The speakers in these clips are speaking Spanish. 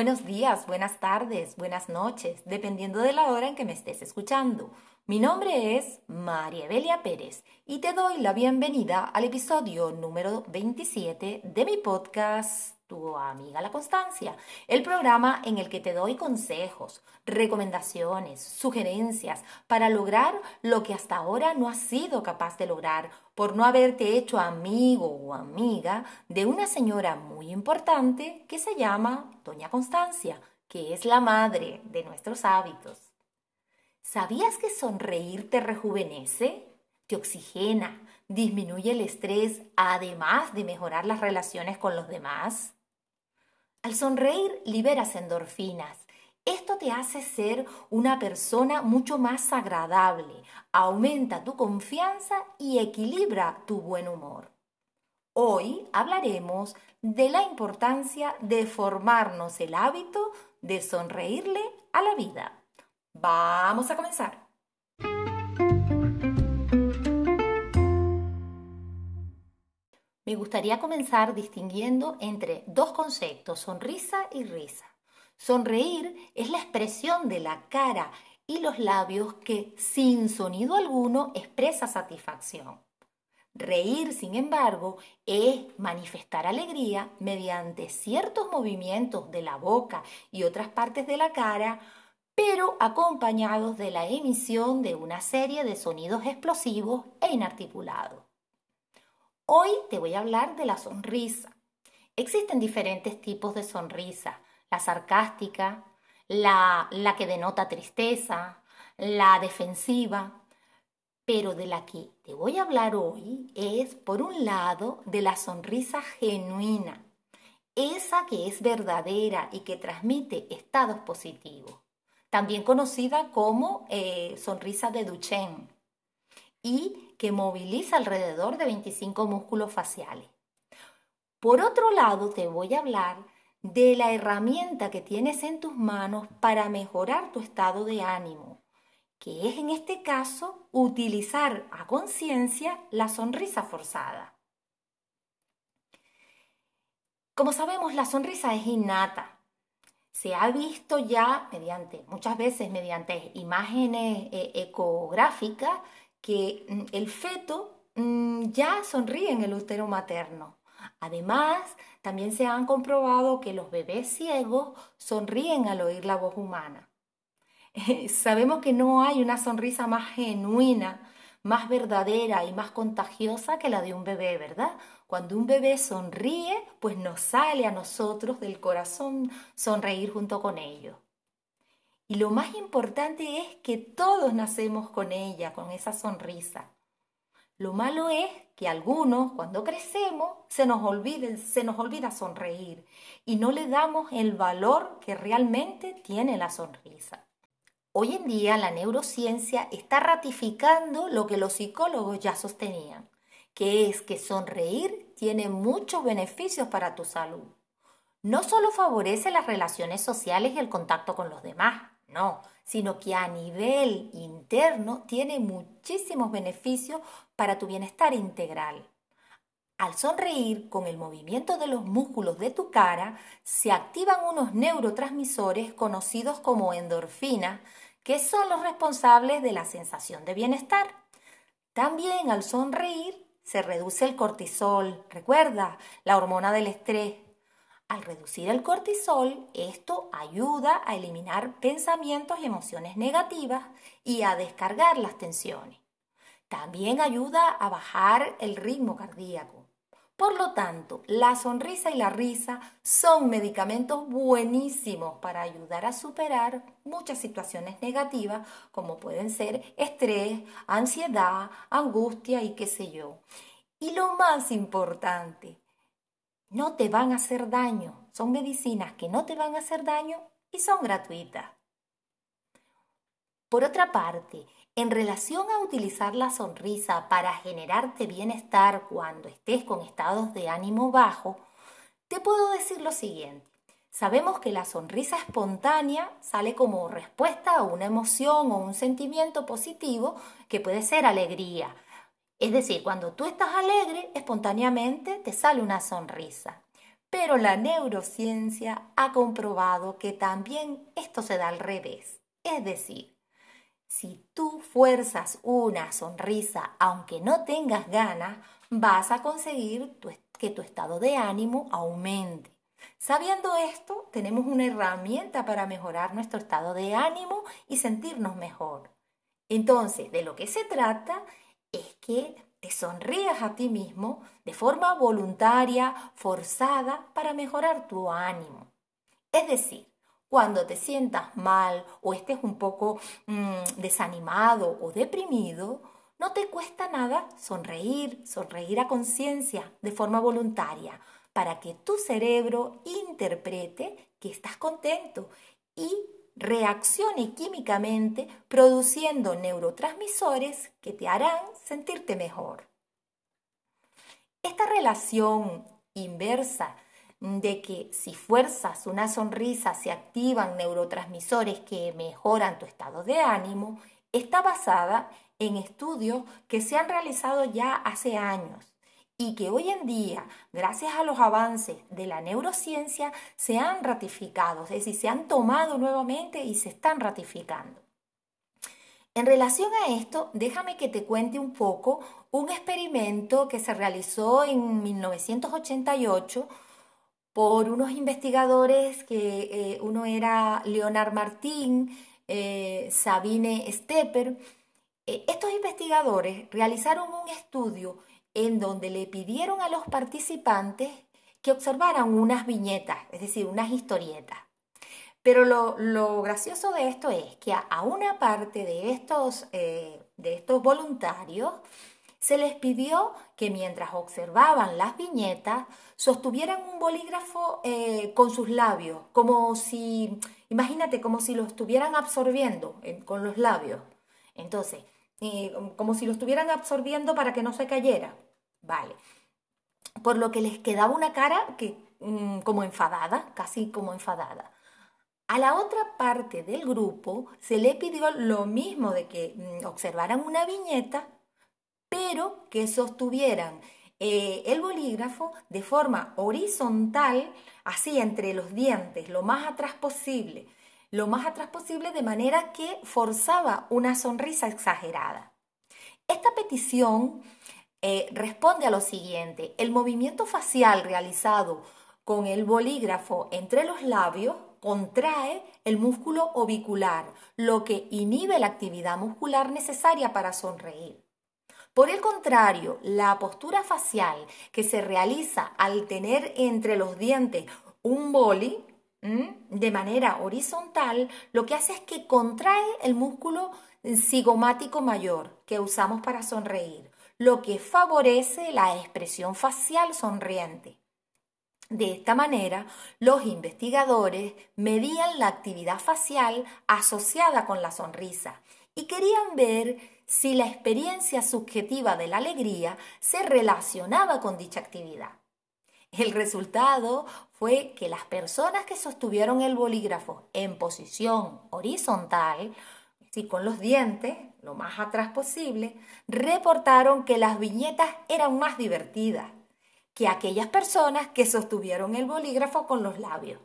Buenos días, buenas tardes, buenas noches, dependiendo de la hora en que me estés escuchando. Mi nombre es María Evelia Pérez y te doy la bienvenida al episodio número 27 de mi podcast Tu amiga la Constancia, el programa en el que te doy consejos, recomendaciones, sugerencias para lograr lo que hasta ahora no has sido capaz de lograr por no haberte hecho amigo o amiga de una señora muy importante que se llama Doña Constancia, que es la madre de nuestros hábitos. ¿Sabías que sonreír te rejuvenece? Te oxigena, disminuye el estrés, además de mejorar las relaciones con los demás. Al sonreír liberas endorfinas. Esto te hace ser una persona mucho más agradable, aumenta tu confianza y equilibra tu buen humor. Hoy hablaremos de la importancia de formarnos el hábito de sonreírle a la vida. Vamos a comenzar. Me gustaría comenzar distinguiendo entre dos conceptos, sonrisa y risa. Sonreír es la expresión de la cara y los labios que sin sonido alguno expresa satisfacción. Reír, sin embargo, es manifestar alegría mediante ciertos movimientos de la boca y otras partes de la cara pero acompañados de la emisión de una serie de sonidos explosivos e inarticulados. Hoy te voy a hablar de la sonrisa. Existen diferentes tipos de sonrisa, la sarcástica, la, que denota tristeza, la defensiva, pero de la que te voy a hablar hoy es, por un lado, de la sonrisa genuina, esa que es verdadera y que transmite estados positivos. También conocida como eh, sonrisa de Duchenne, y que moviliza alrededor de 25 músculos faciales. Por otro lado, te voy a hablar de la herramienta que tienes en tus manos para mejorar tu estado de ánimo, que es en este caso utilizar a conciencia la sonrisa forzada. Como sabemos, la sonrisa es innata, se ha visto ya mediante, muchas veces mediante imágenes eh, ecográficas, que mm, el feto mm, ya sonríe en el útero materno. Además, también se han comprobado que los bebés ciegos sonríen al oír la voz humana. sabemos que no hay una sonrisa más genuina, más verdadera y más contagiosa que la de un bebé, ¿verdad? Cuando un bebé sonríe, pues nos sale a nosotros del corazón sonreír junto con ellos. Y lo más importante es que todos nacemos con ella, con esa sonrisa. Lo malo es que algunos, cuando crecemos, se nos, olvida sonreír y no le damos el valor que realmente tiene la sonrisa. Hoy en día la neurociencia está ratificando lo que los psicólogos ya sostenían que es que sonreír tiene muchos beneficios para tu salud. No solo favorece las relaciones sociales y el contacto con los demás, no, sino que a nivel interno tiene muchísimos beneficios para tu bienestar integral. Al sonreír con el movimiento de los músculos de tu cara, se activan unos neurotransmisores conocidos como endorfinas, que son los responsables de la sensación de bienestar. También al sonreír se reduce el cortisol, recuerda, la hormona del estrés. Al reducir el cortisol, esto ayuda a eliminar pensamientos y emociones negativas y a descargar las tensiones. También ayuda a bajar el ritmo cardíaco. Por lo tanto, la sonrisa y la risa son medicamentos buenísimos para ayudar a superar muchas situaciones negativas como pueden ser estrés, ansiedad, angustia y qué sé yo. Y lo más importante, no te van a hacer daño. Son medicinas que no te van a hacer daño y son gratuitas. Por otra parte, en relación a utilizar la sonrisa para generarte bienestar cuando estés con estados de ánimo bajo, te puedo decir lo siguiente. Sabemos que la sonrisa espontánea sale como respuesta a una emoción o un sentimiento positivo que puede ser alegría. Es decir, cuando tú estás alegre, espontáneamente te sale una sonrisa. Pero la neurociencia ha comprobado que también esto se da al revés. Es decir, si tú fuerzas una sonrisa aunque no tengas ganas, vas a conseguir que tu estado de ánimo aumente. Sabiendo esto, tenemos una herramienta para mejorar nuestro estado de ánimo y sentirnos mejor. Entonces, de lo que se trata te sonrías a ti mismo de forma voluntaria, forzada, para mejorar tu ánimo. Es decir, cuando te sientas mal o estés un poco mm, desanimado o deprimido, no te cuesta nada sonreír, sonreír a conciencia de forma voluntaria para que tu cerebro interprete que estás contento y reaccione químicamente produciendo neurotransmisores que te harán sentirte mejor. Esta relación inversa de que si fuerzas una sonrisa se activan neurotransmisores que mejoran tu estado de ánimo, está basada en estudios que se han realizado ya hace años y que hoy en día, gracias a los avances de la neurociencia, se han ratificado, es decir, se han tomado nuevamente y se están ratificando. En relación a esto, déjame que te cuente un poco un experimento que se realizó en 1988 por unos investigadores que eh, uno era Leonard Martín, eh, Sabine Stepper. Eh, estos investigadores realizaron un estudio en donde le pidieron a los participantes que observaran unas viñetas, es decir, unas historietas. Pero lo, gracioso de esto es que a, una parte de estos, eh, de estos voluntarios se les pidió que mientras observaban las viñetas sostuvieran un bolígrafo eh, con sus labios, como si, imagínate, como si lo estuvieran absorbiendo con los labios. Entonces, como si lo estuvieran absorbiendo para que no se cayera. Vale. Por lo que les quedaba una cara que, mm, como enfadada, casi como enfadada. A la otra parte del grupo se le pidió lo mismo de que mm, observaran una viñeta, pero que sostuvieran eh, el bolígrafo de forma horizontal, así entre los dientes, lo más atrás posible, lo más atrás posible de manera que forzaba una sonrisa exagerada. Esta petición eh, responde a lo siguiente, el movimiento facial realizado con el bolígrafo entre los labios contrae el músculo ovicular, lo que inhibe la actividad muscular necesaria para sonreír. Por el contrario, la postura facial que se realiza al tener entre los dientes un boli de manera horizontal, lo que hace es que contrae el músculo cigomático mayor que usamos para sonreír, lo que favorece la expresión facial sonriente. De esta manera, los investigadores medían la actividad facial asociada con la sonrisa y querían ver si la experiencia subjetiva de la alegría se relacionaba con dicha actividad. El resultado fue que las personas que sostuvieron el bolígrafo en posición horizontal, y con los dientes lo más atrás posible, reportaron que las viñetas eran más divertidas que aquellas personas que sostuvieron el bolígrafo con los labios.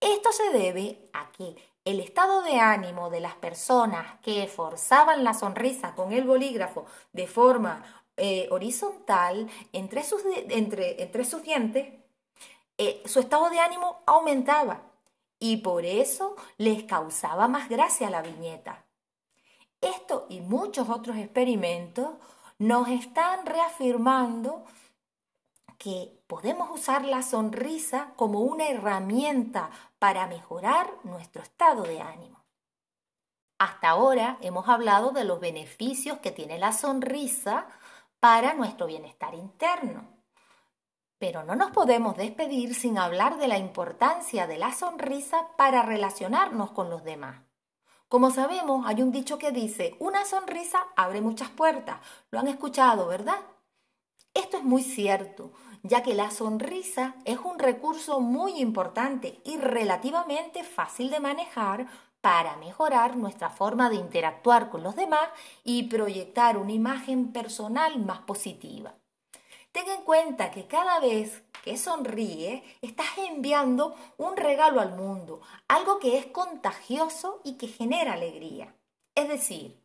Esto se debe a que el estado de ánimo de las personas que forzaban la sonrisa con el bolígrafo de forma eh, horizontal entre sus, entre, entre sus dientes, eh, su estado de ánimo aumentaba y por eso les causaba más gracia la viñeta. Esto y muchos otros experimentos nos están reafirmando que podemos usar la sonrisa como una herramienta para mejorar nuestro estado de ánimo. Hasta ahora hemos hablado de los beneficios que tiene la sonrisa para nuestro bienestar interno. Pero no nos podemos despedir sin hablar de la importancia de la sonrisa para relacionarnos con los demás. Como sabemos, hay un dicho que dice, una sonrisa abre muchas puertas. Lo han escuchado, ¿verdad? Esto es muy cierto, ya que la sonrisa es un recurso muy importante y relativamente fácil de manejar para mejorar nuestra forma de interactuar con los demás y proyectar una imagen personal más positiva. Ten en cuenta que cada vez que sonríe, estás enviando un regalo al mundo, algo que es contagioso y que genera alegría. Es decir,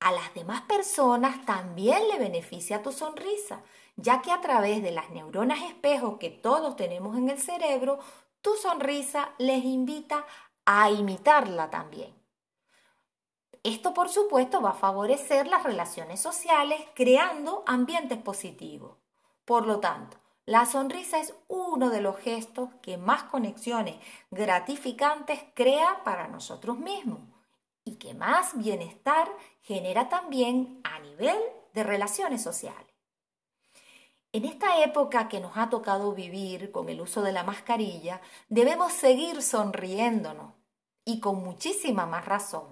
a las demás personas también le beneficia tu sonrisa, ya que a través de las neuronas espejos que todos tenemos en el cerebro, tu sonrisa les invita a imitarla también. Esto, por supuesto, va a favorecer las relaciones sociales creando ambientes positivos. Por lo tanto, la sonrisa es uno de los gestos que más conexiones gratificantes crea para nosotros mismos y que más bienestar genera también a nivel de relaciones sociales. En esta época que nos ha tocado vivir con el uso de la mascarilla, debemos seguir sonriéndonos y con muchísima más razón,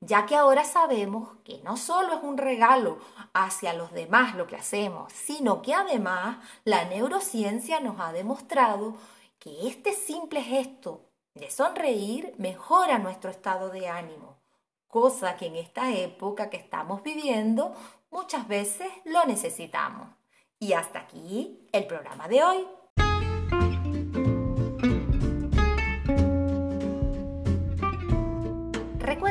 ya que ahora sabemos que no solo es un regalo hacia los demás lo que hacemos, sino que además la neurociencia nos ha demostrado que este simple gesto de sonreír mejora nuestro estado de ánimo, cosa que en esta época que estamos viviendo muchas veces lo necesitamos. Y hasta aquí el programa de hoy.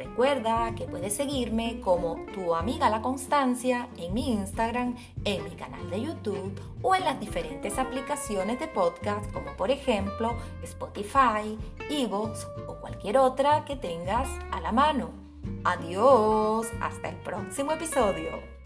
Recuerda que puedes seguirme como tu amiga La Constancia en mi Instagram, en mi canal de YouTube o en las diferentes aplicaciones de podcast como por ejemplo Spotify, Evox o cualquier otra que tengas a la mano. Adiós, hasta el próximo episodio.